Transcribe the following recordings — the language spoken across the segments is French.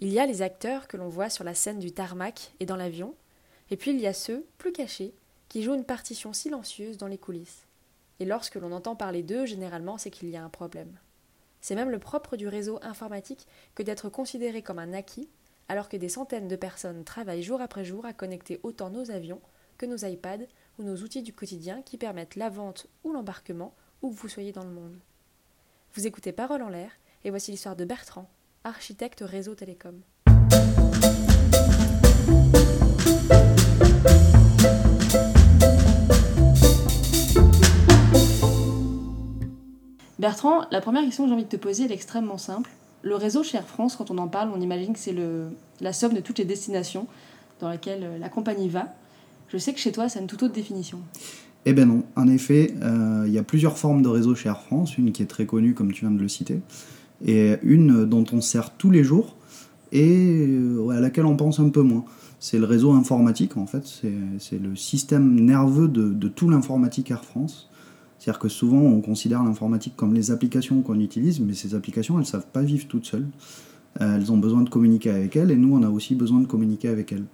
Il y a les acteurs que l'on voit sur la scène du tarmac et dans l'avion, et puis il y a ceux, plus cachés, qui jouent une partition silencieuse dans les coulisses. Et lorsque l'on entend parler d'eux, généralement, c'est qu'il y a un problème. C'est même le propre du réseau informatique que d'être considéré comme un acquis, alors que des centaines de personnes travaillent jour après jour à connecter autant nos avions que nos iPads ou nos outils du quotidien qui permettent la vente ou l'embarquement où vous soyez dans le monde. Vous écoutez Parole en l'air, et voici l'histoire de Bertrand, architecte réseau télécom. Bertrand, la première question que j'ai envie de te poser est extrêmement simple. Le réseau chez Air France, quand on en parle, on imagine que c'est la somme de toutes les destinations dans lesquelles euh, la compagnie va. Je sais que chez toi, c'est une toute autre définition. Eh bien non, en effet, euh, il y a plusieurs formes de réseau chez Air France, une qui est très connue comme tu viens de le citer, et une dont on sert tous les jours et euh, à laquelle on pense un peu moins. C'est le réseau informatique en fait, c'est le système nerveux de, de tout l'informatique Air France. C'est-à-dire que souvent on considère l'informatique comme les applications qu'on utilise, mais ces applications elles ne savent pas vivre toutes seules. Euh, elles ont besoin de communiquer avec elles et nous on a aussi besoin de communiquer avec elles.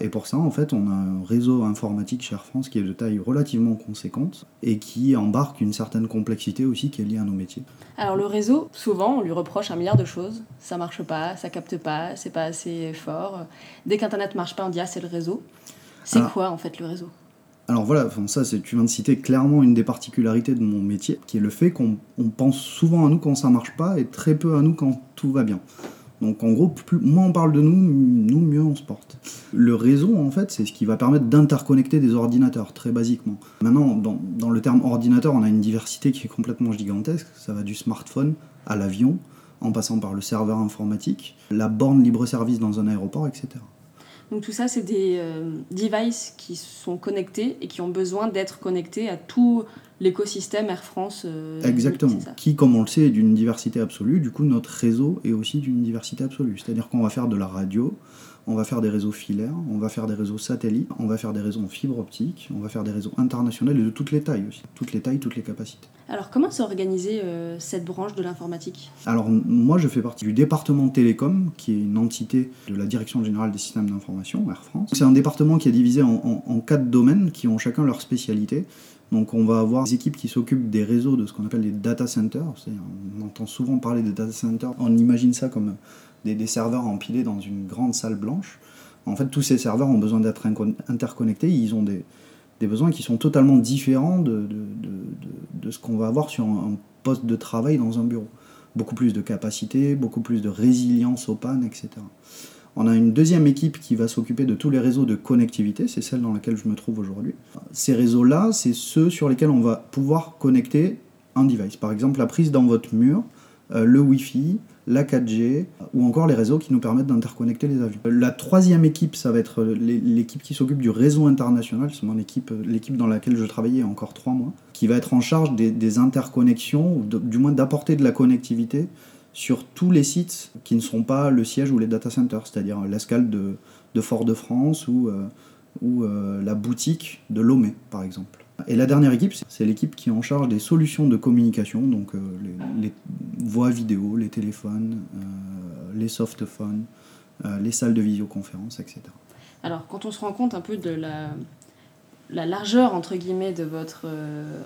Et pour ça, en fait, on a un réseau informatique chez Air France qui est de taille relativement conséquente et qui embarque une certaine complexité aussi qui est liée à nos métiers. Alors le réseau, souvent, on lui reproche un milliard de choses. Ça marche pas, ça capte pas, c'est pas assez fort. Dès qu'Internet marche pas, on dit ah c'est le réseau. C'est quoi en fait le réseau? Alors voilà, ça tu viens de citer clairement une des particularités de mon métier, qui est le fait qu'on pense souvent à nous quand ça marche pas et très peu à nous quand tout va bien. Donc en gros, plus, moins on parle de nous, nous mieux on se porte. Le réseau, en fait, c'est ce qui va permettre d'interconnecter des ordinateurs, très basiquement. Maintenant, dans, dans, le terme ordinateur, on a une diversité qui est complètement gigantesque. Ça va du smartphone à l'avion, en passant par le serveur informatique, la borne libre-service dans un aéroport, etc. Donc tout ça, c'est des euh, devices qui sont connectés et qui ont besoin d'être connectés à tout l'écosystème Air France. Euh, Exactement. Qui, comme on le sait, est d'une diversité absolue. Du coup, notre réseau est aussi d'une diversité absolue. C'est-à-dire qu'on va faire de la radio, on va faire des réseaux filaires, on va faire des réseaux satellites, on va faire des réseaux en fibre optique, on va faire des réseaux internationaux et de toutes les tailles aussi. Toutes les tailles, toutes les capacités. Alors comment s'est organisée euh, cette branche de l'informatique? Alors moi je fais partie du département télécom, qui est une entité de la Direction générale des systèmes d'information, Air France. C'est un département qui est divisé en, en quatre domaines qui ont chacun leur spécialité. Donc on va avoir des équipes qui s'occupent des réseaux de ce qu'on appelle les data centers. On entend souvent parler des data centers. On imagine ça comme des, serveurs empilés dans une grande salle blanche. En fait, tous ces serveurs ont besoin d'être interconnectés. Ils ont des, besoins qui sont totalement différents de, ce qu'on va avoir sur un, poste de travail dans un bureau. Beaucoup plus de capacité, beaucoup plus de résilience aux pannes, etc. On a une deuxième équipe qui va s'occuper de tous les réseaux de connectivité, c'est celle dans laquelle je me trouve aujourd'hui. Ces réseaux-là, c'est ceux sur lesquels on va pouvoir connecter un device. Par exemple, la prise dans votre mur, euh, le Wi-Fi, la 4G ou encore les réseaux qui nous permettent d'interconnecter les avions. La troisième équipe, ça va être l'équipe qui s'occupe du réseau international, c'est mon équipe, l'équipe dans laquelle je travaillais encore trois mois, qui va être en charge des, interconnexions, du moins d'apporter de la connectivité sur tous les sites qui ne sont pas le siège ou les data centers, c'est-à-dire l'escale de, Fort-de-France ou, euh, ou euh, la boutique de Lomé, par exemple. Et la dernière équipe, c'est l'équipe qui est en charge des solutions de communication, donc euh, les, voix vidéo, les téléphones, les softphones, les salles de visioconférence, etc. Alors, quand on se rend compte un peu de la, la largeur, entre guillemets, de votre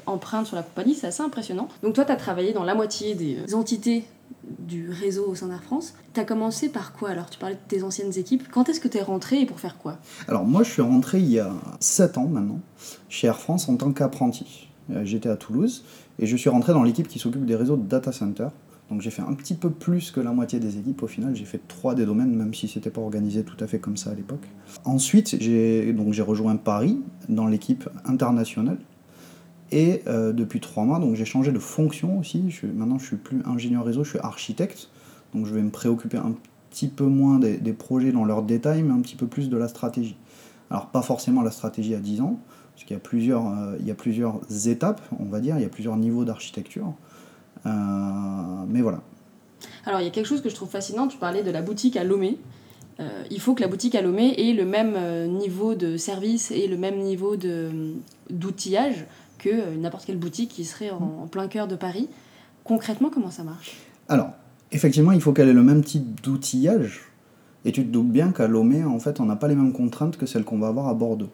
empreinte sur la compagnie, c'est assez impressionnant. Donc toi, tu as travaillé dans la moitié des entités du réseau au sein d'Air France. Tu as commencé par quoi alors? Tu parlais de tes anciennes équipes. Quand est-ce que tu es rentré et pour faire quoi? Alors moi je suis rentré il y a 7 ans maintenant chez Air France en tant qu'apprenti. Euh, j'étais à Toulouse et je suis rentré dans l'équipe qui s'occupe des réseaux de data center. Donc j'ai fait un petit peu plus que la moitié des équipes au final. J'ai fait trois des domaines, même si c'était pas organisé tout à fait comme ça à l'époque. Ensuite, j'ai donc j'ai rejoint Paris dans l'équipe internationale et euh, depuis trois mois, donc j'ai changé de fonction aussi. Maintenant, je suis plus ingénieur réseau, je suis architecte. Donc je vais me préoccuper un petit peu moins des, projets dans leurs détails, mais un petit peu plus de la stratégie. Alors pas forcément la stratégie à 10 ans, parce qu'il y a plusieurs, euh, il y a plusieurs étapes, on va dire, il y a plusieurs niveaux d'architecture. Euh, mais voilà. Alors il y a quelque chose que je trouve fascinant, tu parlais de la boutique à Lomé. il faut que la boutique à Lomé ait le même niveau de service et le même niveau d'outillage que euh, n'importe quelle boutique qui serait en, plein cœur de Paris. Concrètement, comment ça marche? Alors, effectivement, il faut qu'elle ait le même type d'outillage, Et tu te doutes bien qu'à Lomé, en fait, on n'a pas les mêmes contraintes que celles qu'on va avoir à Bordeaux.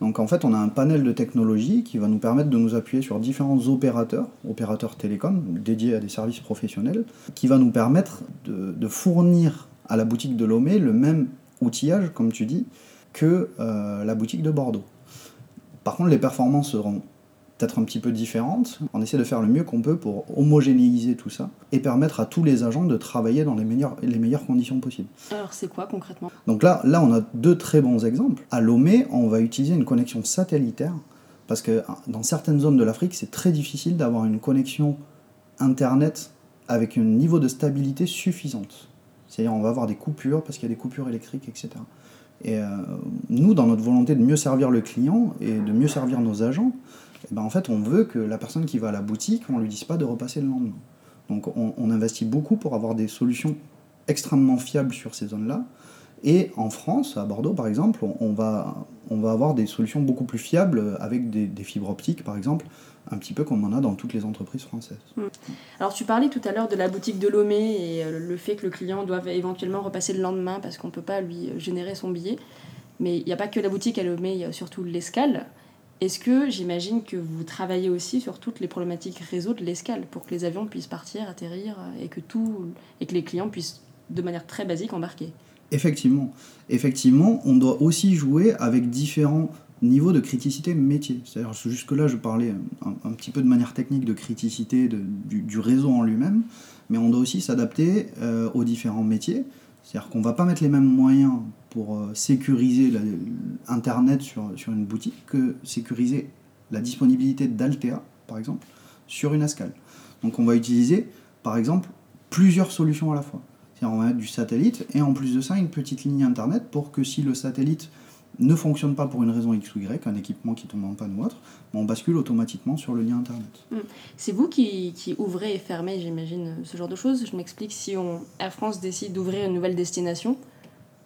Donc en fait, on a un panel de technologies qui va nous permettre de nous appuyer sur différents opérateurs, opérateurs télécoms dédiés à des services professionnels, qui va nous permettre de, fournir à la boutique de Lomé le même outillage, comme tu dis, que euh, la boutique de Bordeaux. Par contre, les performances seront être un petit peu différente. On essaie de faire le mieux qu'on peut pour homogénéiser tout ça et permettre à tous les agents de travailler dans les meilleures, les meilleures conditions possibles. Alors c'est quoi concrètement? Donc là, là, on a deux très bons exemples. À Lomé, on va utiliser une connexion satellitaire parce que dans certaines zones de l'Afrique, c'est très difficile d'avoir une connexion Internet avec un niveau de stabilité suffisante. C'est-à-dire on va avoir des coupures parce qu'il y a des coupures électriques, etc. Et euh, nous, dans notre volonté de mieux servir le client et de mieux servir nos agents, eh ben, en fait, on veut que la personne qui va à la boutique, on ne lui dise pas de repasser le lendemain. Donc on, investit beaucoup pour avoir des solutions extrêmement fiables sur ces zones-là. Et en France, à Bordeaux par exemple, on, va, on va avoir des solutions beaucoup plus fiables avec des, fibres optiques par exemple, un petit peu comme on a dans toutes les entreprises françaises. Hmm. Alors tu parlais tout à l'heure de la boutique de Lomé et euh, le fait que le client doit éventuellement repasser le lendemain parce qu'on ne peut pas lui générer son billet. Mais il n'y a pas que la boutique à Lomé, il y a surtout l'escale. Est-ce que j'imagine que vous travaillez aussi sur toutes les problématiques réseau de l'escale pour que les avions puissent partir, atterrir et que tout et que les clients puissent de manière très basique embarquer? Effectivement, effectivement, on doit aussi jouer avec différents niveaux de criticité métier. C'est-à-dire jusque-là, je parlais un, petit peu de manière technique de criticité du, réseau en lui-même, mais on doit aussi s'adapter euh, aux différents métiers. C'est-à-dire qu'on ne va pas mettre les mêmes moyens pour euh, sécuriser Internet sur, sur une boutique que sécuriser la disponibilité d'Altea, par exemple, sur une escale. Donc on va utiliser, par exemple, plusieurs solutions à la fois. C'est-à-dire on va mettre du satellite et en plus de ça, une petite ligne Internet pour que si le satellite ne fonctionne pas pour une raison X ou Y, un équipement qui tombe en panne ou autre, on bascule automatiquement sur le lien Internet. Hmm. C'est vous qui, qui, ouvrez et fermez, j'imagine, ce genre de choses. Je m'explique, si on, Air France décide d'ouvrir une nouvelle destination,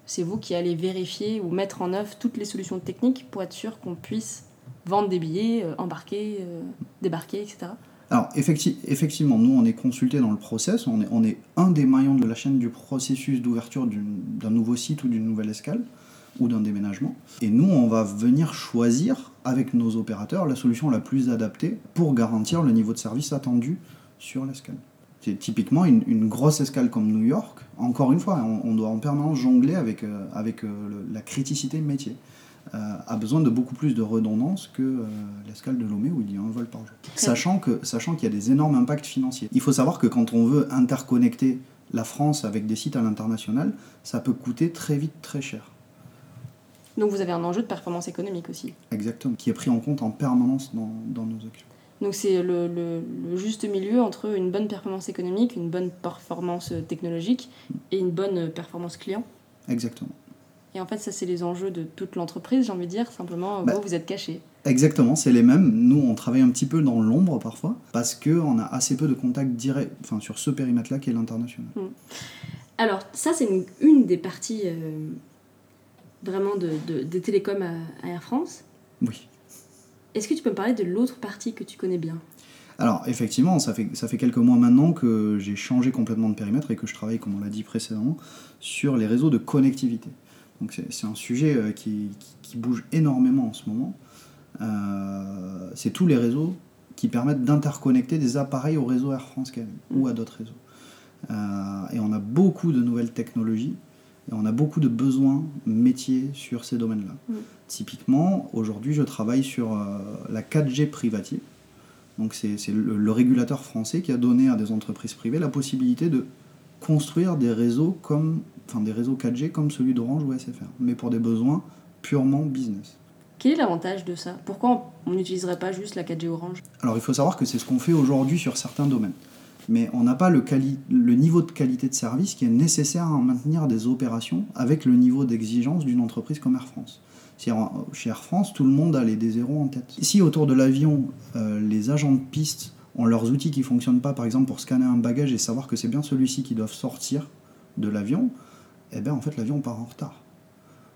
c'est vous qui allez vérifier ou mettre en œuvre toutes les solutions techniques pour être sûr qu'on puisse vendre des billets, euh, embarquer, euh, débarquer, etc. Alors effectivement, nous on est consulté dans le process, on est, on est un des maillons de la chaîne du processus d'ouverture d'un nouveau site ou d'une nouvelle escale ou d'un déménagement. Et nous, on va venir choisir avec nos opérateurs la solution la plus adaptée pour garantir le niveau de service attendu sur l'escale. C'est typiquement une, grosse escale comme New York. Encore une fois, on, doit en permanence jongler avec, euh, avec euh, la criticité métier. Euh, a besoin de beaucoup plus de redondance que l'escale de Lomé où il y a un vol par jour. Sachant que sachant qu'il y a des énormes impacts financiers. Il faut savoir que quand on veut interconnecter la France avec des sites à l'international, ça peut coûter très vite très cher. Donc vous avez un enjeu de performance économique aussi. Exactement, qui est pris en compte en permanence dans, dans nos actions. Donc c'est le, le, juste milieu entre une bonne performance économique, une bonne performance technologique et une bonne performance client. Exactement. Et en fait, ça, c'est les enjeux de toute l'entreprise, j'ai envie de dire. Simplement, bah, vous, vous êtes caché. Exactement, c'est les mêmes. Nous, on travaille un petit peu dans l'ombre parfois, parce qu'on a assez peu de contacts directs enfin, sur ce périmètre-là qui est l'international. Hmm. Alors, ça, c'est une, une, des parties euh, vraiment de, de, des télécoms à, Air France. Oui. Est-ce que tu peux me parler de l'autre partie que tu connais bien? Alors effectivement, ça fait, ça fait quelques mois maintenant que j'ai changé complètement de périmètre et que je travaille, comme on l'a dit précédemment, sur les réseaux de connectivité. Donc c'est un sujet euh, qui, qui, bouge énormément en ce moment. Euh, c'est tous les réseaux qui permettent d'interconnecter des appareils au réseau Air France ou à d'autres réseaux. Euh, et on a beaucoup de nouvelles technologies et on a beaucoup de besoins métiers sur ces domaines-là. Mm. Typiquement, aujourd'hui, je travaille sur euh, la 4G privative. Donc, c'est le, régulateur français qui a donné à des entreprises privées la possibilité de construire des réseaux comme, enfin, des réseaux 4G comme celui d'Orange ou SFR, mais pour des besoins purement business. Quel est l'avantage de ça? Pourquoi on n'utiliserait pas juste la 4G Orange? Alors, il faut savoir que c'est ce qu'on fait aujourd'hui sur certains domaines mais on n'a pas le, niveau de qualité de service qui est nécessaire à maintenir des opérations avec le niveau d'exigence d'une entreprise comme Air France. Chez Air France, tout le monde a les D0 en tête. Si autour de l'avion, euh, les agents de piste ont leurs outils qui ne fonctionnent pas, par exemple pour scanner un bagage et savoir que c'est bien celui-ci qui doit sortir de l'avion, eh bien en fait l'avion part en retard.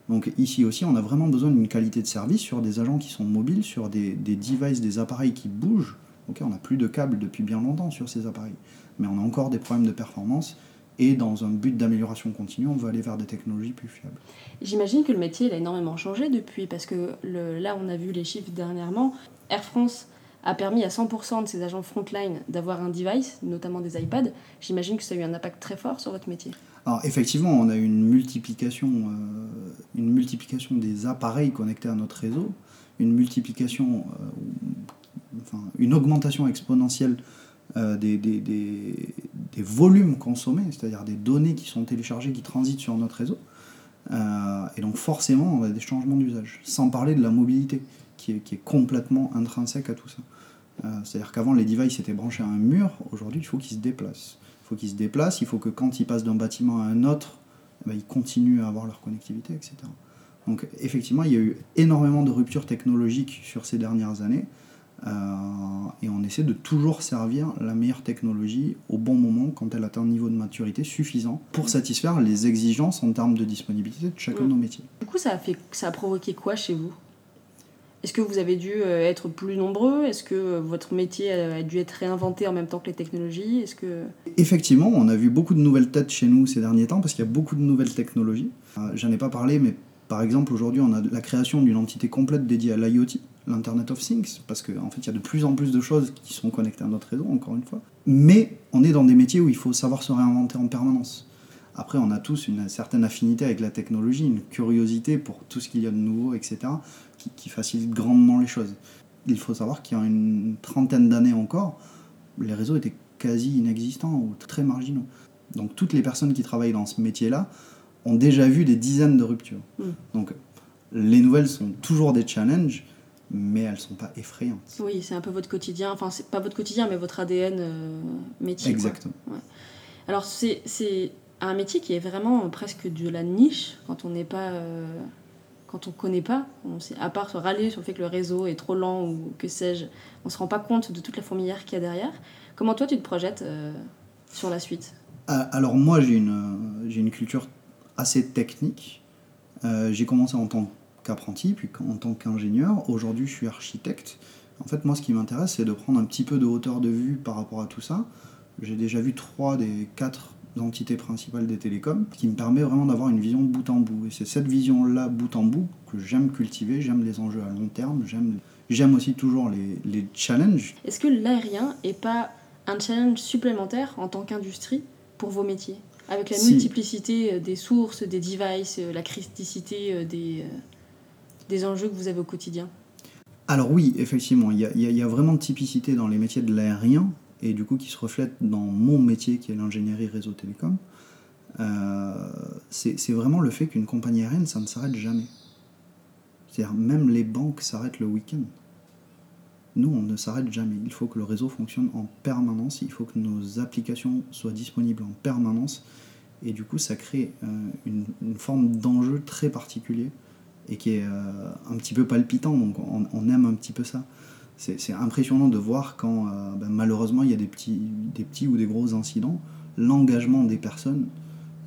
Donc ici aussi, on a vraiment besoin d'une qualité de service sur des agents qui sont mobiles, sur des, des devices, des appareils qui bougent, on n'a plus de câbles depuis bien longtemps sur ces appareils, mais on a encore des problèmes de performance Et dans un but d'amélioration continue, on va aller vers des technologies plus fiables. J'imagine que le métier il a énormément changé depuis, parce que le, là, on a vu les chiffres dernièrement. Air France a permis à 100% de ses agents frontline d'avoir un device, notamment des iPads. J'imagine que ça a eu un impact très fort sur votre métier. Alors effectivement, on a eu une multiplication, euh, une multiplication des appareils connectés à notre réseau, une multiplication, euh, une augmentation exponentielle euh, des, volumes consommés, c'est-à-dire des données qui sont téléchargées, qui transitent sur notre réseau. Euh, et donc forcément, on a des changements d'usage, sans parler de la mobilité, qui est, qui est complètement intrinsèque à tout ça. Euh, c'est-à-dire qu'avant, les devices étaient branchés à un mur, aujourd'hui, il faut qu'ils se déplacent. Il faut qu'ils se déplacent, il faut que quand ils passent d'un bâtiment à un autre, eh ben, ils continuent à avoir leur connectivité, etc. Donc effectivement, il y a eu énormément de ruptures technologiques sur ces dernières années. Euh, et on essaie de toujours servir la meilleure technologie au bon moment quand elle atteint un niveau de maturité suffisant pour satisfaire les exigences en termes de disponibilité de chacun de nos métiers. Du coup, ça a, fait, ça a provoqué quoi chez vous? Est-ce que vous avez dû euh, être plus nombreux? Est-ce que votre métier a dû être réinventé en même temps que les technologies? Est-ce que... Effectivement, on a vu beaucoup de nouvelles têtes chez nous ces derniers temps parce qu'il y a beaucoup de nouvelles technologies. Euh, J'en ai pas parlé, mais par exemple, aujourd'hui, on a la création d'une entité complète dédiée à l'IoT, l'Internet of Things, parce qu'en en fait, il y a de plus en plus de choses qui sont connectées à notre réseau, encore une fois. Mais on est dans des métiers où il faut savoir se réinventer en permanence. Après, on a tous une certaine affinité avec la technologie, une curiosité pour tout ce qu'il y a de nouveau, etc., qui, qui facilite grandement les choses. Il faut savoir qu'il y a une trentaine d'années encore, les réseaux étaient quasi inexistants ou très marginaux. Donc toutes les personnes qui travaillent dans ce métier-là ont déjà vu des dizaines de ruptures. Mm. Donc les nouvelles sont toujours des challenges, mais elles sont pas effrayantes. Oui, c'est un peu votre quotidien, enfin c'est pas votre quotidien, mais votre ADN euh, métier. Exactement. Alors c'est c'est un métier qui est vraiment presque de la niche quand on n'est pas... euh, quand on connaît pas, on sait- à part se râler sur le fait que le réseau est trop lent ou que sais-je, on se rend pas compte de toute la fourmilière qu'il y a derrière. Comment toi tu te projettes euh, sur la suite? Ah, Alors moi j'ai une, j'ai une culture assez technique. J'ai commencé en tant qu'apprenti, puis en tant qu'ingénieur. Aujourd'hui je suis architecte. En fait moi ce qui m'intéresse c'est de prendre un petit peu de hauteur de vue par rapport à tout ça. J'ai déjà vu trois des quatre entités principales des télécoms, ce qui me permet vraiment d'avoir une vision bout en bout. Et c'est cette vision-là bout en bout que j'aime cultiver, j'aime les enjeux à long terme, j'aime, j'aime aussi toujours les, les challenges. Est-ce que l'aérien est pas un challenge supplémentaire en tant qu'industrie pour vos métiers? Avec la Si. multiplicité euh, des sources, des devices, euh, la criticité euh, des, des enjeux que vous avez au quotidien Alors oui, effectivement, il y a, vraiment de typicité dans les métiers de l'aérien, et du coup qui se reflète dans mon métier qui est l'ingénierie réseau télécom. Euh, c'est vraiment le fait qu'une compagnie aérienne, ça ne s'arrête jamais. C'est-à-dire même les banques s'arrêtent le week-end. Nous, on ne s'arrête jamais. Il faut que le réseau fonctionne en permanence, il faut que nos applications soient disponibles en permanence, et du coup ça crée euh, une forme d'enjeu très particulier et qui est euh, un petit peu palpitant, donc on, on aime un petit peu ça. C'est impressionnant de voir quand euh, ben, malheureusement il y a des petits, des petits ou des gros incidents, l'engagement des personnes,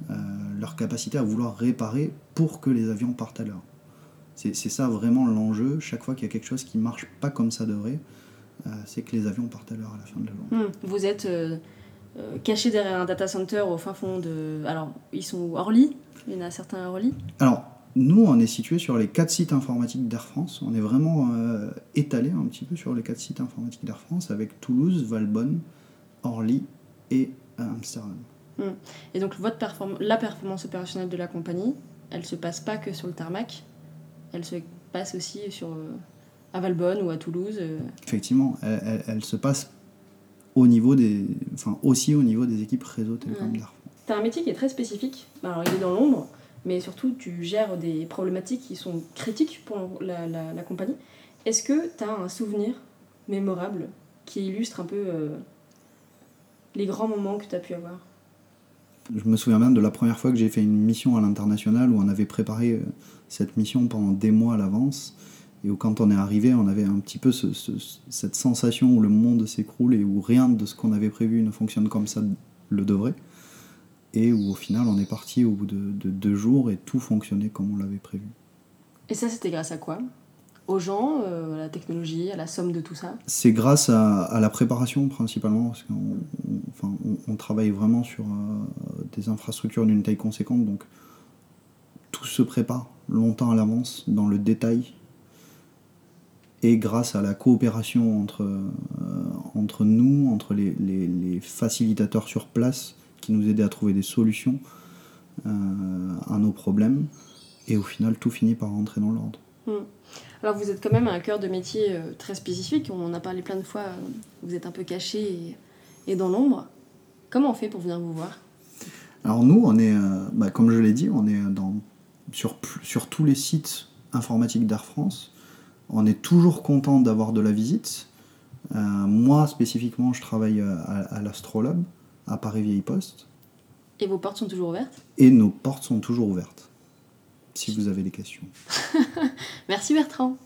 euh, leur capacité à vouloir réparer pour que les avions partent à l'heure. C'est ça vraiment l'enjeu, chaque fois qu'il y a quelque chose qui marche pas comme ça devrait, c'est que les avions partent à l'heure à la fin de la journée. Hmm, Vous êtes caché derrière un data center au fin fond de... Alors, ils sont Orly? Il y en a certains à Orly? Alors, nous, on est situé sur les quatre sites informatiques d'Air France. On est vraiment euh, étalé un petit peu sur les quatre sites informatiques d'Air France avec Toulouse, Valbonne, Orly et euh, Amsterdam. Et donc, votre perform- la performance opérationnelle de la compagnie, elle se passe pas que sur le tarmac, elle se passe aussi sur, euh, à Valbonne ou à Toulouse. euh. Effectivement, elle, elle- elle se passe au niveau des, enfin aussi au niveau des équipes réseau télécom Ouais. d'Air France. T'as un métier qui est très spécifique. Alors, il est dans l'ombre, mais surtout, tu gères des problématiques qui sont critiques pour la, la- compagnie. Est-ce que tu as un souvenir mémorable qui illustre un peu euh, les grands moments que tu as pu avoir? Je me souviens même de la première fois que j'ai fait une mission à l'international où on avait préparé euh, cette mission pendant des mois à l'avance et où quand on est arrivé, on avait un petit peu ce- ce- cette sensation où le monde s'écroule et où rien de ce qu'on avait prévu ne fonctionne comme ça le devrait. Et où au final, on est parti au bout de, de deux jours et tout fonctionnait comme on l'avait prévu. Et ça, c'était grâce à quoi? Aux gens, à la technologie, à la somme de tout ça? C'est grâce à, la préparation principalement, parce qu'on enfin, on, travaille vraiment sur des infrastructures d'une taille conséquente, donc tout se prépare longtemps à l'avance, dans le détail, et grâce à la coopération entre, euh, entre nous, entre les, les, facilitateurs sur place qui nous aidaient à trouver des solutions euh, à nos problèmes, et au final tout finit par rentrer dans l'ordre. Hmm. Alors vous êtes quand même un cœur de métier euh, très spécifique, on en a parlé plein de fois, vous êtes un peu caché et, dans l'ombre. Comment on fait pour venir vous voir? Alors nous, on est, bah, comme je l'ai dit, on est dans, sur, sur tous les sites informatiques d'Air France. On est toujours content d'avoir de la visite. Euh, moi, spécifiquement, je travaille euh, à, l'Astrolabe, à Paris Vieille Poste. Et vos portes sont toujours ouvertes? Et nos portes sont toujours ouvertes, si vous avez des questions. Merci Bertrand.